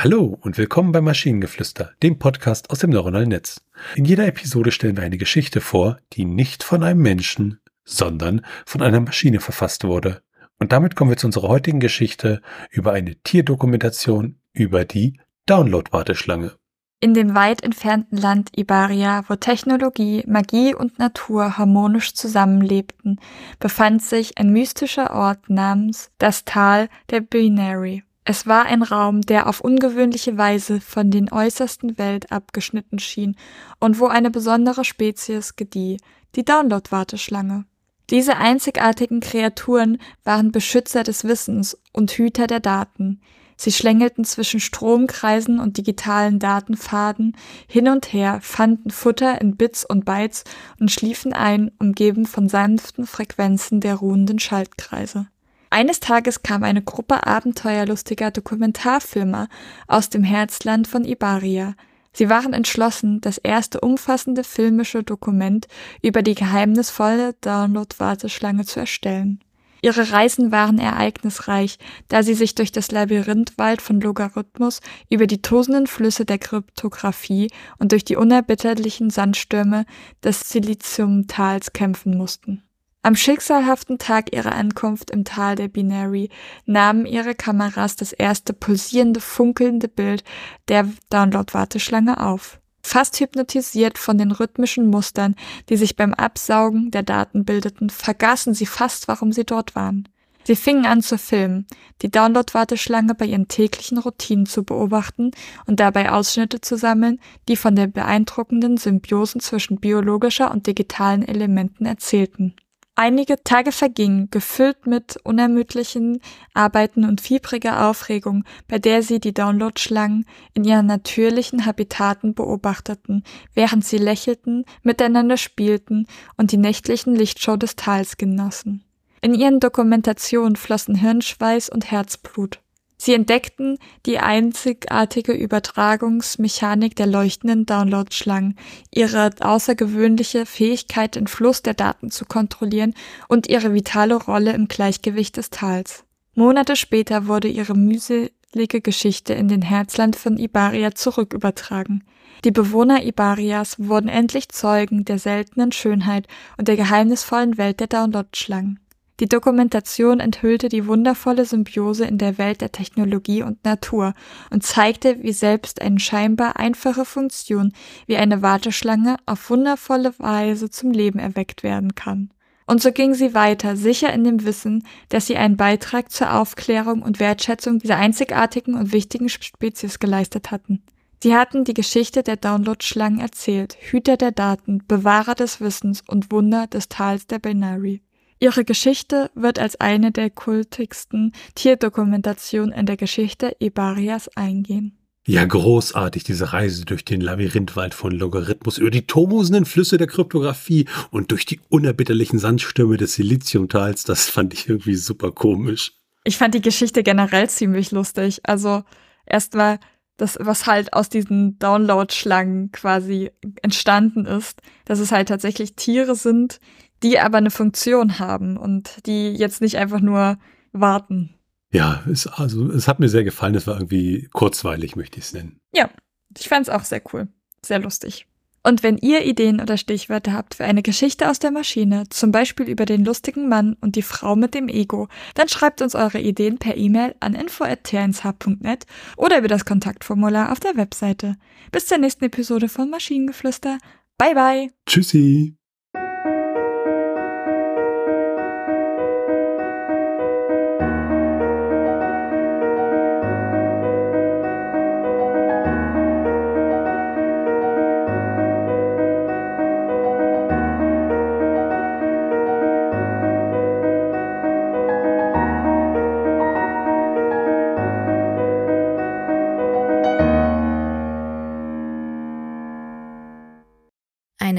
Hallo und willkommen bei Maschinengeflüster, dem Podcast aus dem neuronalen Netz. In jeder Episode stellen wir eine Geschichte vor, die nicht von einem Menschen, sondern von einer Maschine verfasst wurde. Und damit kommen wir zu unserer heutigen Geschichte über eine Tierdokumentation über die Download-Warteschlange. In dem weit entfernten Land Ibaria, wo Technologie, Magie und Natur harmonisch zusammenlebten, befand sich ein mystischer Ort namens das Tal der Binary. Es war ein Raum, der auf ungewöhnliche Weise von den äußersten Welt abgeschnitten schien und wo eine besondere Spezies gedieh, die Download-Warteschlange. Diese einzigartigen Kreaturen waren Beschützer des Wissens und Hüter der Daten. Sie schlängelten zwischen Stromkreisen und digitalen Datenpfaden hin und her, fanden Futter in Bits und Bytes und schliefen ein, umgeben von sanften Frequenzen der ruhenden Schaltkreise. Eines Tages kam eine Gruppe abenteuerlustiger Dokumentarfilmer aus dem Herzland von Ibaria. Sie waren entschlossen, das erste umfassende filmische Dokument über die geheimnisvolle Download-Warteschlange zu erstellen. Ihre Reisen waren ereignisreich, da sie sich durch das Labyrinthwald von Logarithmus über die tosenden Flüsse der Kryptographie und durch die unerbitterlichen Sandstürme des Siliziumtals kämpfen mussten. Am schicksalhaften Tag ihrer Ankunft im Tal der Binary nahmen ihre Kameras das erste pulsierende, funkelnde Bild der Download-Warteschlange auf. Fast hypnotisiert von den rhythmischen Mustern, die sich beim Absaugen der Daten bildeten, vergaßen sie fast, warum sie dort waren. Sie fingen an zu filmen, die Download-Warteschlange bei ihren täglichen Routinen zu beobachten und dabei Ausschnitte zu sammeln, die von der beeindruckenden Symbiosen zwischen biologischer und digitalen Elementen erzählten. Einige Tage vergingen, gefüllt mit unermüdlichen Arbeiten und fiebriger Aufregung, bei der sie die Downloadschlangen in ihren natürlichen Habitaten beobachteten, während sie lächelten, miteinander spielten und die nächtlichen Lichtshow des Tals genossen. In ihren Dokumentationen flossen Hirnschweiß und Herzblut. Sie entdeckten die einzigartige Übertragungsmechanik der leuchtenden Downloadschlangen, ihre außergewöhnliche Fähigkeit, den Fluss der Daten zu kontrollieren und ihre vitale Rolle im Gleichgewicht des Tals. Monate später wurde ihre mühselige Geschichte in den Herzland von Ibaria zurückübertragen. Die Bewohner Ibarias wurden endlich Zeugen der seltenen Schönheit und der geheimnisvollen Welt der Downloadschlangen. Die Dokumentation enthüllte die wundervolle Symbiose in der Welt der Technologie und Natur und zeigte, wie selbst eine scheinbar einfache Funktion wie eine Warteschlange auf wundervolle Weise zum Leben erweckt werden kann. Und so ging sie weiter, sicher in dem Wissen, dass sie einen Beitrag zur Aufklärung und Wertschätzung dieser einzigartigen und wichtigen Spezies geleistet hatten. Sie hatten die Geschichte der Download-Schlangen erzählt, Hüter der Daten, Bewahrer des Wissens und Wunder des Tals der Binary. Ihre Geschichte wird als eine der kultigsten Tierdokumentationen in der Geschichte Ibarias eingehen. Ja, großartig, diese Reise durch den Labyrinthwald von Logarithmus, über die turmosenden Flüsse der Kryptographie und durch die unerbitterlichen Sandstürme des Siliziumtals. Das fand ich irgendwie super komisch. Ich fand die Geschichte generell ziemlich lustig. Also erstmal das, was halt aus diesen Download-Schlangen quasi entstanden ist, dass es halt tatsächlich Tiere sind, die aber eine Funktion haben und die jetzt nicht einfach nur warten. Ja, es, also es hat mir sehr gefallen. Es war irgendwie kurzweilig, möchte ich es nennen. Ja, ich fand es auch sehr cool. Sehr lustig. Und wenn ihr Ideen oder Stichwörter habt für eine Geschichte aus der Maschine, zum Beispiel über den lustigen Mann und die Frau mit dem Ego, dann schreibt uns eure Ideen per E-Mail an info.tnsh.net oder über das Kontaktformular auf der Webseite. Bis zur nächsten Episode von Maschinengeflüster. Bye bye. Tschüssi.